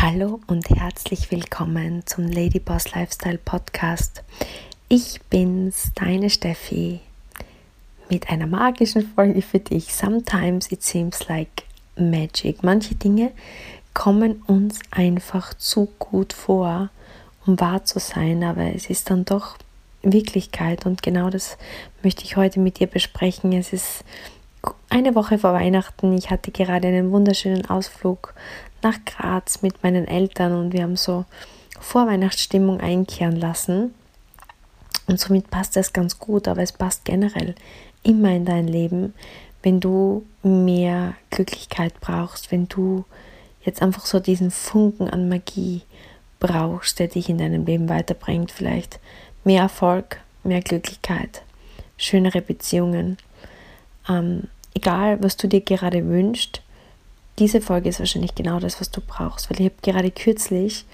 Hallo und herzlich willkommen zum Ladyboss Lifestyle Podcast. Ich bin's, deine Steffi, mit einer magischen Folge für dich. Sometimes it seems like magic. Manche Dinge kommen uns einfach zu gut vor, um wahr zu sein, aber es ist dann doch Wirklichkeit und genau das möchte ich heute mit dir besprechen. Es ist eine Woche vor Weihnachten. Ich hatte gerade einen wunderschönen Ausflug nach Graz mit meinen Eltern und wir haben so Vorweihnachtsstimmung einkehren lassen. Und somit passt das ganz gut, aber es passt generell immer in dein Leben, wenn du mehr Glücklichkeit brauchst, wenn du jetzt einfach so diesen Funken an Magie brauchst, der dich in deinem Leben weiterbringt, vielleicht mehr Erfolg, mehr Glücklichkeit, schönere Beziehungen. Ähm, egal, was du dir gerade wünschst, diese Folge ist wahrscheinlich genau das, was du brauchst, weil ich habe gerade kürzlich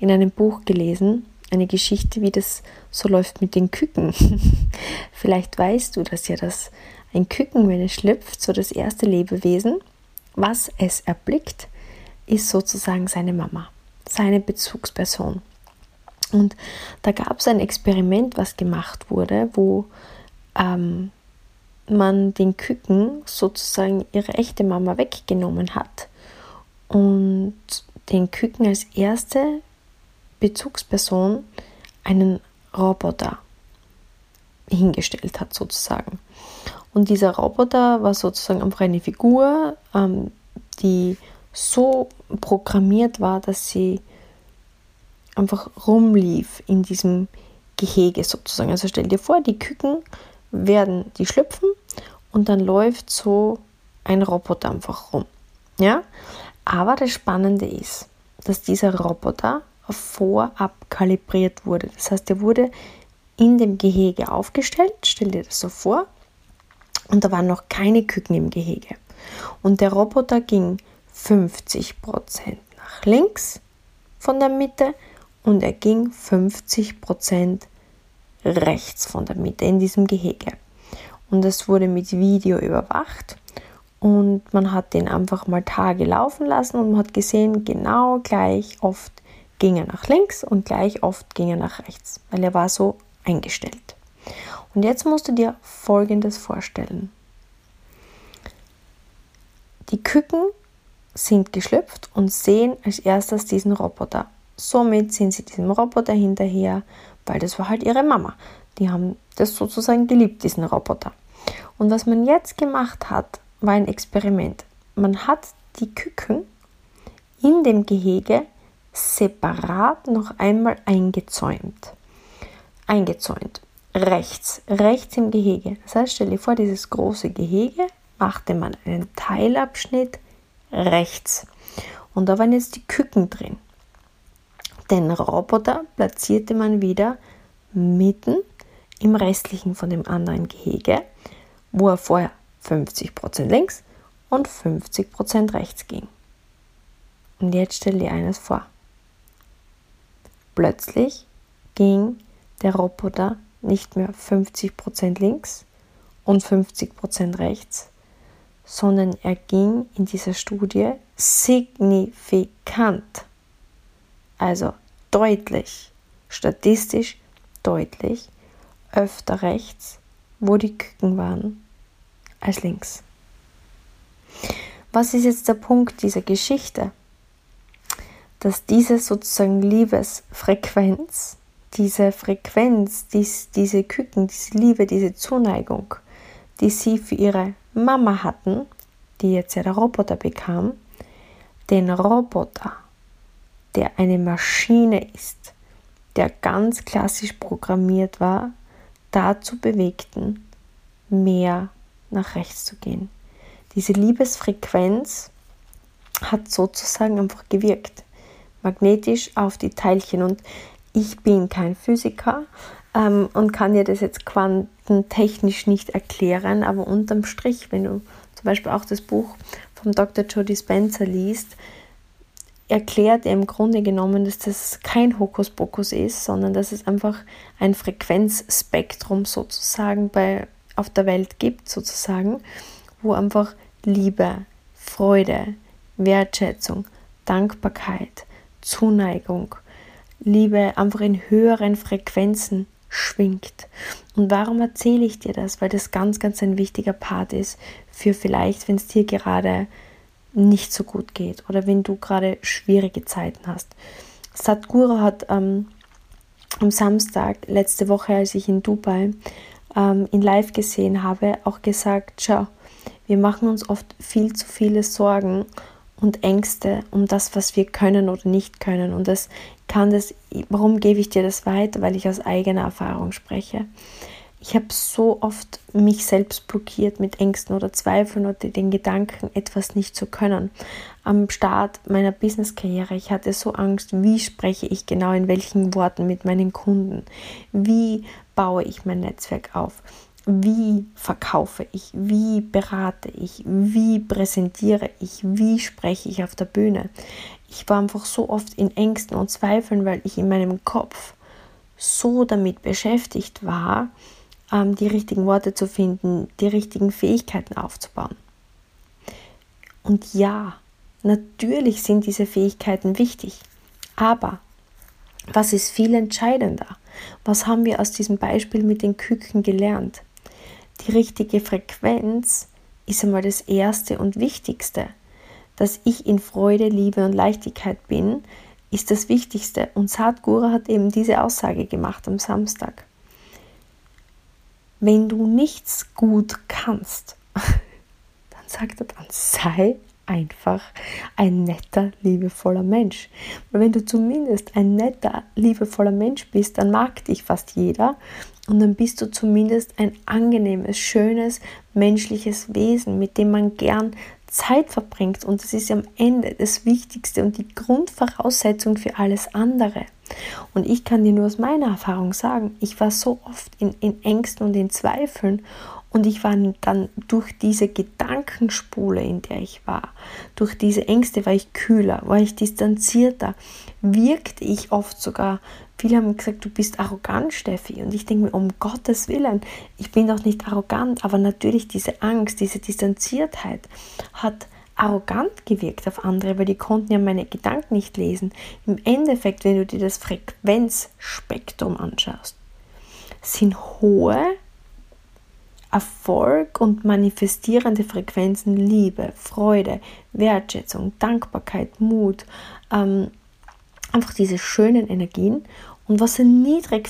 in einem Buch gelesen, eine Geschichte, wie das so läuft mit den Küken. Vielleicht weißt du das ja, dass ein Küken, wenn es schlüpft, so das erste Lebewesen, was es erblickt, ist sozusagen seine Mama, seine Bezugsperson. Und da gab es ein Experiment, was gemacht wurde, wo ähm, man den Küken sozusagen ihre echte Mama weggenommen hat und den Küken als erste Bezugsperson einen Roboter hingestellt hat sozusagen. Und dieser Roboter war sozusagen einfach eine Figur, ähm, die so programmiert war, dass sie einfach rumlief in diesem Gehege sozusagen. Also stell dir vor, die Küken werden die schlüpfen und dann läuft so ein Roboter einfach rum. Ja? Aber das Spannende ist, dass dieser Roboter vorab kalibriert wurde. Das heißt, er wurde in dem Gehege aufgestellt, stell dir das so vor, und da waren noch keine Küken im Gehege. Und der Roboter ging 50% nach links von der Mitte und er ging 50% rechts von der Mitte in diesem Gehege. Und es wurde mit Video überwacht und man hat den einfach mal Tage laufen lassen und man hat gesehen, genau gleich oft ging er nach links und gleich oft ging er nach rechts, weil er war so eingestellt. Und jetzt musst du dir Folgendes vorstellen. Die Küken sind geschlüpft und sehen als erstes diesen Roboter. Somit sind sie diesem Roboter hinterher weil das war halt ihre Mama. Die haben das sozusagen geliebt, diesen Roboter. Und was man jetzt gemacht hat, war ein Experiment. Man hat die Küken in dem Gehege separat noch einmal eingezäumt. Eingezäunt. Rechts, rechts im Gehege. Das heißt, stell dir vor, dieses große Gehege machte man einen Teilabschnitt rechts. Und da waren jetzt die Küken drin. Den Roboter platzierte man wieder mitten im restlichen von dem anderen Gehege, wo er vorher 50% links und 50% rechts ging. Und jetzt stell dir eines vor. Plötzlich ging der Roboter nicht mehr 50% links und 50% rechts, sondern er ging in dieser Studie signifikant also deutlich, statistisch deutlich, öfter rechts, wo die Küken waren, als links. Was ist jetzt der Punkt dieser Geschichte? Dass diese sozusagen Liebesfrequenz, diese Frequenz, dies, diese Küken, diese Liebe, diese Zuneigung, die sie für ihre Mama hatten, die jetzt ja der Roboter bekam, den Roboter der eine Maschine ist, der ganz klassisch programmiert war, dazu bewegten, mehr nach rechts zu gehen. Diese Liebesfrequenz hat sozusagen einfach gewirkt, magnetisch auf die Teilchen. Und ich bin kein Physiker ähm, und kann dir das jetzt quantentechnisch nicht erklären, aber unterm Strich, wenn du zum Beispiel auch das Buch vom Dr. Jody Spencer liest, erklärt er im Grunde genommen, dass das kein Hokuspokus ist, sondern dass es einfach ein Frequenzspektrum sozusagen bei, auf der Welt gibt, sozusagen, wo einfach Liebe, Freude, Wertschätzung, Dankbarkeit, Zuneigung, Liebe einfach in höheren Frequenzen schwingt. Und warum erzähle ich dir das? Weil das ganz, ganz ein wichtiger Part ist für vielleicht, wenn es dir gerade nicht so gut geht oder wenn du gerade schwierige Zeiten hast. Sadhguru hat ähm, am Samstag letzte Woche, als ich in Dubai ähm, in Live gesehen habe, auch gesagt, schau, wir machen uns oft viel zu viele Sorgen und Ängste um das, was wir können oder nicht können. Und das kann das, warum gebe ich dir das weiter? Weil ich aus eigener Erfahrung spreche. Ich habe so oft mich selbst blockiert mit Ängsten oder Zweifeln oder den Gedanken, etwas nicht zu können. Am Start meiner Business-Karriere, ich hatte so Angst, wie spreche ich genau in welchen Worten mit meinen Kunden? Wie baue ich mein Netzwerk auf? Wie verkaufe ich? Wie berate ich? Wie präsentiere ich? Wie spreche ich auf der Bühne? Ich war einfach so oft in Ängsten und Zweifeln, weil ich in meinem Kopf so damit beschäftigt war, die richtigen Worte zu finden, die richtigen Fähigkeiten aufzubauen. Und ja, natürlich sind diese Fähigkeiten wichtig, aber was ist viel entscheidender? Was haben wir aus diesem Beispiel mit den Küken gelernt? die richtige Frequenz ist einmal das Erste und Wichtigste. Dass ich in Freude, Liebe und Leichtigkeit bin, ist das Wichtigste. Und Sadhguru hat eben diese Aussage gemacht am Samstag. Wenn du nichts gut kannst, dann sagt er dann, sei einfach ein netter, liebevoller Mensch. Weil wenn du zumindest ein netter, liebevoller Mensch bist, dann mag dich fast jeder und dann bist du zumindest ein angenehmes, schönes, menschliches Wesen, mit dem man gern Zeit verbringt. Und das ist am Ende das Wichtigste und die Grundvoraussetzung für alles andere. Und ich kann dir nur aus meiner Erfahrung sagen, ich war so oft in, in Ängsten und in Zweifeln und ich war dann durch diese Gedankenspule, in der ich war, durch diese Ängste war ich kühler, war ich distanzierter, wirkte ich oft sogar. Viele haben gesagt, du bist arrogant, Steffi. Und ich denke mir, um Gottes Willen, ich bin doch nicht arrogant, aber natürlich diese Angst, diese Distanziertheit hat arrogant gewirkt auf andere, weil die konnten ja meine Gedanken nicht lesen. Im Endeffekt, wenn du dir das Frequenzspektrum anschaust, sind hohe Erfolg und manifestierende Frequenzen Liebe, Freude, Wertschätzung, Dankbarkeit, Mut, ähm, einfach diese schönen Energien. Und was sind niedrig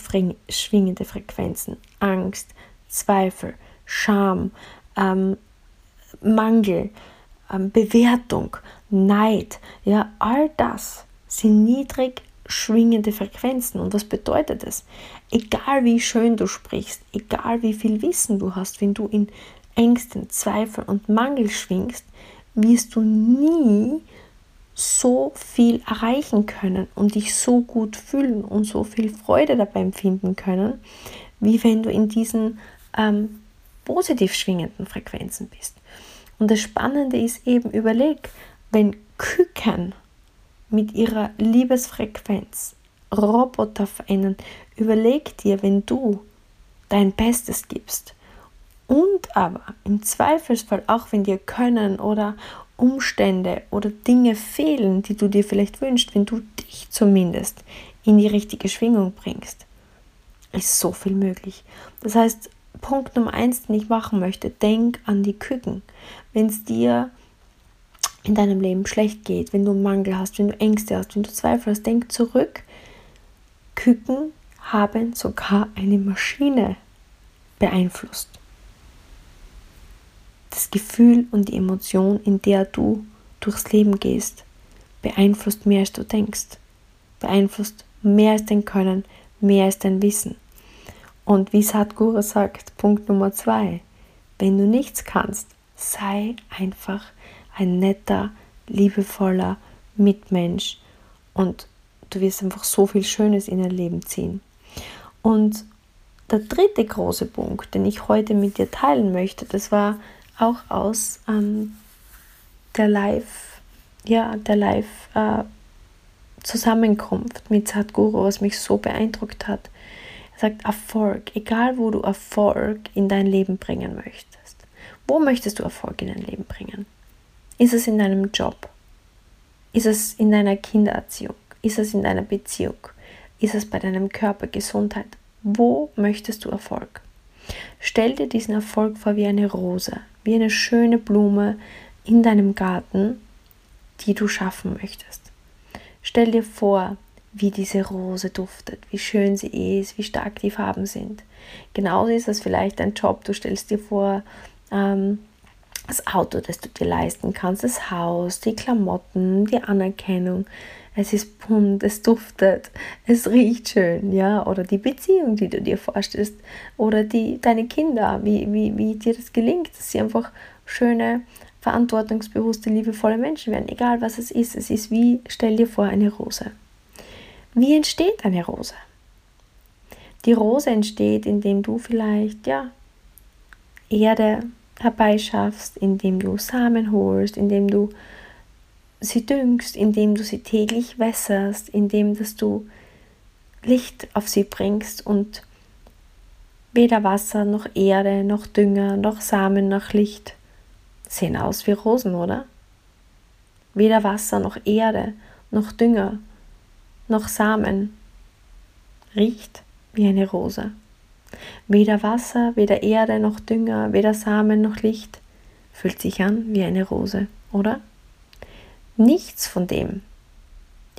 schwingende Frequenzen? Angst, Zweifel, Scham, ähm, Mangel, Bewertung, Neid, ja, all das sind niedrig schwingende Frequenzen. Und was bedeutet das? Egal wie schön du sprichst, egal wie viel Wissen du hast, wenn du in Ängsten, Zweifel und Mangel schwingst, wirst du nie so viel erreichen können und dich so gut fühlen und so viel Freude dabei empfinden können, wie wenn du in diesen ähm, positiv schwingenden Frequenzen bist. Und das Spannende ist eben, überleg, wenn Küken mit ihrer Liebesfrequenz Roboter verändern. Überleg dir, wenn du dein Bestes gibst und aber im Zweifelsfall, auch wenn dir Können oder Umstände oder Dinge fehlen, die du dir vielleicht wünschst, wenn du dich zumindest in die richtige Schwingung bringst, ist so viel möglich. Das heißt, Punkt Nummer eins, den ich machen möchte, denk an die Küken. Wenn es dir in deinem Leben schlecht geht, wenn du Mangel hast, wenn du Ängste hast, wenn du Zweifel hast, denk zurück. Küken haben sogar eine Maschine beeinflusst. Das Gefühl und die Emotion, in der du durchs Leben gehst, beeinflusst mehr als du denkst. Beeinflusst mehr als dein Können, mehr als dein Wissen. Und wie Sadhguru sagt, Punkt Nummer zwei, wenn du nichts kannst, sei einfach ein netter, liebevoller Mitmensch und du wirst einfach so viel Schönes in dein Leben ziehen. Und der dritte große Punkt, den ich heute mit dir teilen möchte, das war auch aus ähm, der Live, ja, der Live äh, Zusammenkunft mit Sadhguru, was mich so beeindruckt hat. Er sagt Erfolg, egal wo du Erfolg in dein Leben bringen möchtest. Wo möchtest du Erfolg in dein Leben bringen? Ist es in deinem Job? Ist es in deiner Kindererziehung? Ist es in deiner Beziehung? Ist es bei deinem Körper Gesundheit? Wo möchtest du Erfolg? Stell dir diesen Erfolg vor wie eine Rose, wie eine schöne Blume in deinem Garten, die du schaffen möchtest. Stell dir vor, wie diese Rose duftet, wie schön sie ist, wie stark die Farben sind. Genauso ist das vielleicht ein Job. Du stellst dir vor, ähm, das Auto, das du dir leisten kannst, das Haus, die Klamotten, die Anerkennung. Es ist bunt, es duftet, es riecht schön, ja, oder die Beziehung, die du dir vorstellst, oder die, deine Kinder, wie, wie, wie dir das gelingt, dass sie einfach schöne, verantwortungsbewusste, liebevolle Menschen werden, egal was es ist. Es ist wie, stell dir vor, eine Rose. Wie entsteht eine Rose? Die Rose entsteht, indem du vielleicht, ja, Erde herbeischaffst, indem du Samen holst, indem du sie düngst, indem du sie täglich wässerst, indem dass du Licht auf sie bringst und weder Wasser noch Erde noch Dünger noch Samen noch Licht sehen aus wie Rosen, oder? Weder Wasser noch Erde noch Dünger noch Samen riecht wie eine Rose. Weder Wasser, weder Erde noch Dünger, weder Samen noch Licht fühlt sich an wie eine Rose, oder? Nichts von dem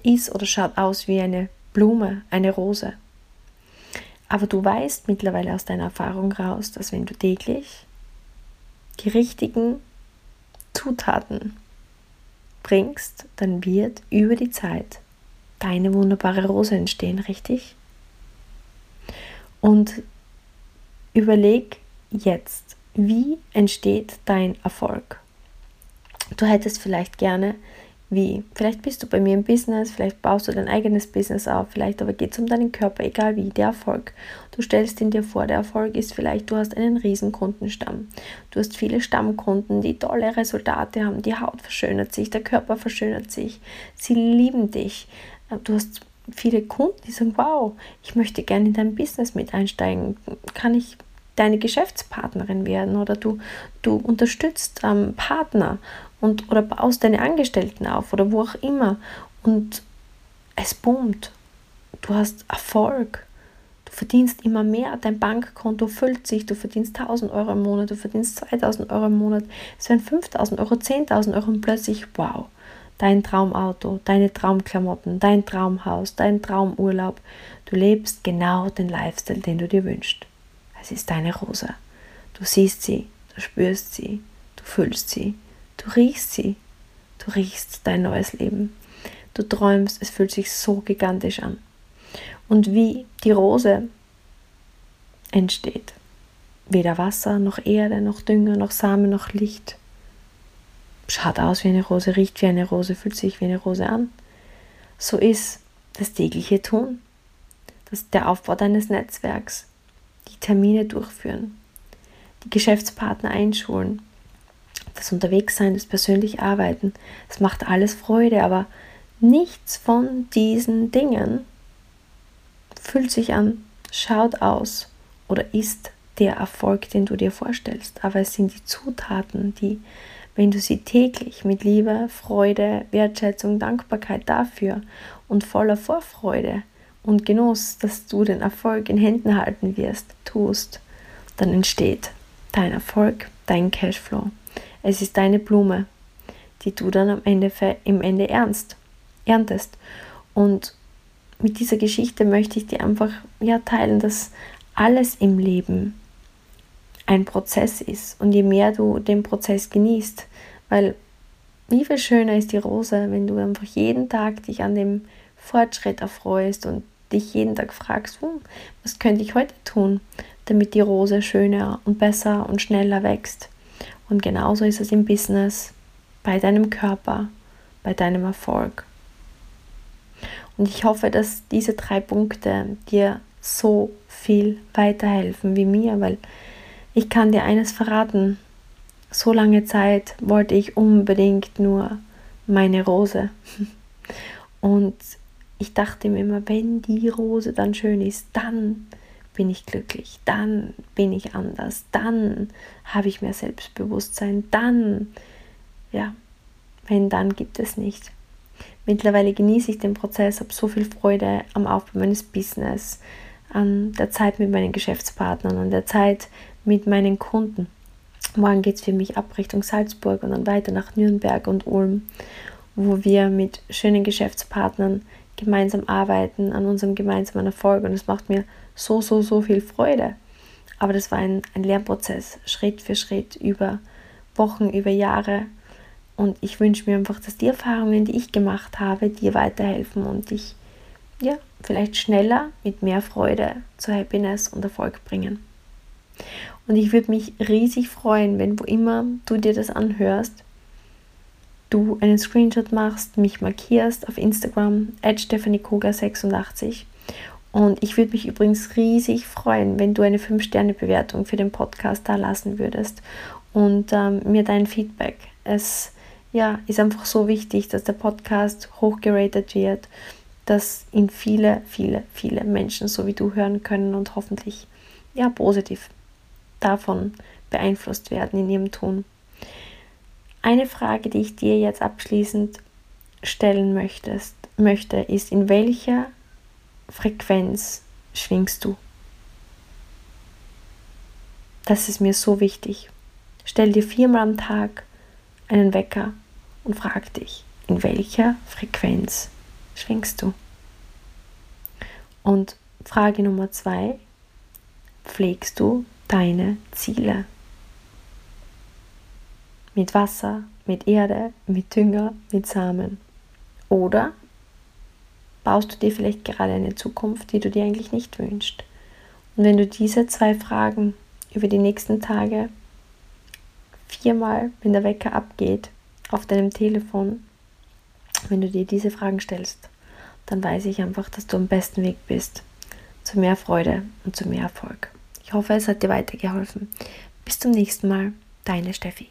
ist oder schaut aus wie eine Blume, eine Rose. Aber du weißt mittlerweile aus deiner Erfahrung raus, dass wenn du täglich die richtigen Zutaten bringst, dann wird über die Zeit deine wunderbare Rose entstehen, richtig? Und überleg jetzt, wie entsteht dein Erfolg? Du hättest vielleicht gerne, wie, vielleicht bist du bei mir im Business, vielleicht baust du dein eigenes Business auf, vielleicht aber geht es um deinen Körper, egal wie, der Erfolg. Du stellst ihn dir vor, der Erfolg ist vielleicht, du hast einen riesen Kundenstamm. Du hast viele Stammkunden, die tolle Resultate haben, die Haut verschönert sich, der Körper verschönert sich, sie lieben dich. Du hast viele Kunden, die sagen, wow, ich möchte gerne in dein Business mit einsteigen. Kann ich deine Geschäftspartnerin werden oder du, du unterstützt ähm, Partner und oder baust deine Angestellten auf oder wo auch immer und es boomt. Du hast Erfolg. Du verdienst immer mehr. Dein Bankkonto füllt sich. Du verdienst 1000 Euro im Monat. Du verdienst 2000 Euro im Monat. Es werden 5000 Euro, 10.000 Euro und plötzlich, wow, dein Traumauto, deine Traumklamotten, dein Traumhaus, dein Traumurlaub. Du lebst genau den Lifestyle, den du dir wünschst. Es ist deine Rose. Du siehst sie, du spürst sie, du fühlst sie, du riechst sie, du riechst dein neues Leben. Du träumst, es fühlt sich so gigantisch an. Und wie die Rose entsteht. Weder Wasser, noch Erde, noch Dünger, noch Samen, noch Licht schaut aus wie eine Rose, riecht wie eine Rose, fühlt sich wie eine Rose an. So ist das tägliche Tun, das der Aufbau deines Netzwerks, die Termine durchführen, die Geschäftspartner einschulen, das Unterwegssein, das persönlich Arbeiten. Es macht alles Freude, aber nichts von diesen Dingen fühlt sich an, schaut aus oder ist der Erfolg, den du dir vorstellst. Aber es sind die Zutaten, die wenn du sie täglich mit Liebe, Freude, Wertschätzung, Dankbarkeit dafür und voller Vorfreude und Genuss, dass du den Erfolg in Händen halten wirst, tust, dann entsteht dein Erfolg, dein Cashflow. Es ist deine Blume, die du dann am Ende im Ende ernst, erntest. Und mit dieser Geschichte möchte ich dir einfach ja teilen, dass alles im Leben ein Prozess ist und je mehr du den Prozess genießt, weil wie viel schöner ist die Rose, wenn du einfach jeden Tag dich an dem Fortschritt erfreust und dich jeden Tag fragst, hm, was könnte ich heute tun, damit die Rose schöner und besser und schneller wächst. Und genauso ist es im Business, bei deinem Körper, bei deinem Erfolg. Und ich hoffe, dass diese drei Punkte dir so viel weiterhelfen wie mir, weil ich kann dir eines verraten. So lange Zeit wollte ich unbedingt nur meine Rose. Und ich dachte mir immer, wenn die Rose dann schön ist, dann bin ich glücklich, dann bin ich anders, dann habe ich mehr Selbstbewusstsein, dann, ja, wenn dann gibt es nicht. Mittlerweile genieße ich den Prozess, habe so viel Freude am Aufbau meines Business, an der Zeit mit meinen Geschäftspartnern, an der Zeit mit meinen Kunden. Morgen geht es für mich ab Richtung Salzburg und dann weiter nach Nürnberg und Ulm, wo wir mit schönen Geschäftspartnern gemeinsam arbeiten an unserem gemeinsamen Erfolg. Und es macht mir so, so, so viel Freude. Aber das war ein, ein Lernprozess, Schritt für Schritt, über Wochen, über Jahre. Und ich wünsche mir einfach, dass die Erfahrungen, die ich gemacht habe, dir weiterhelfen und dich ja, vielleicht schneller mit mehr Freude zu Happiness und Erfolg bringen. Und ich würde mich riesig freuen, wenn wo immer du dir das anhörst, du einen Screenshot machst, mich markierst auf Instagram, at stephaniekuga86. Und ich würde mich übrigens riesig freuen, wenn du eine 5-Sterne-Bewertung für den Podcast da lassen würdest und ähm, mir dein Feedback. Es ja, ist einfach so wichtig, dass der Podcast hochgeratet wird, dass ihn viele, viele, viele Menschen so wie du hören können und hoffentlich ja positiv davon beeinflusst werden in ihrem Tun. Eine Frage, die ich dir jetzt abschließend stellen möchtest, möchte, ist, in welcher Frequenz schwingst du? Das ist mir so wichtig. Stell dir viermal am Tag einen Wecker und frag dich, in welcher Frequenz schwingst du? Und Frage Nummer zwei, pflegst du deine Ziele? mit Wasser, mit Erde, mit Dünger, mit Samen? Oder baust du dir vielleicht gerade eine Zukunft, die du dir eigentlich nicht wünschst? Und wenn du diese zwei Fragen über die nächsten Tage viermal, wenn der Wecker abgeht, auf deinem Telefon, wenn du dir diese Fragen stellst, dann weiß ich einfach, dass du am besten Weg bist zu mehr Freude und zu mehr Erfolg. Ich hoffe, es hat dir weitergeholfen. Bis zum nächsten Mal, deine Steffi.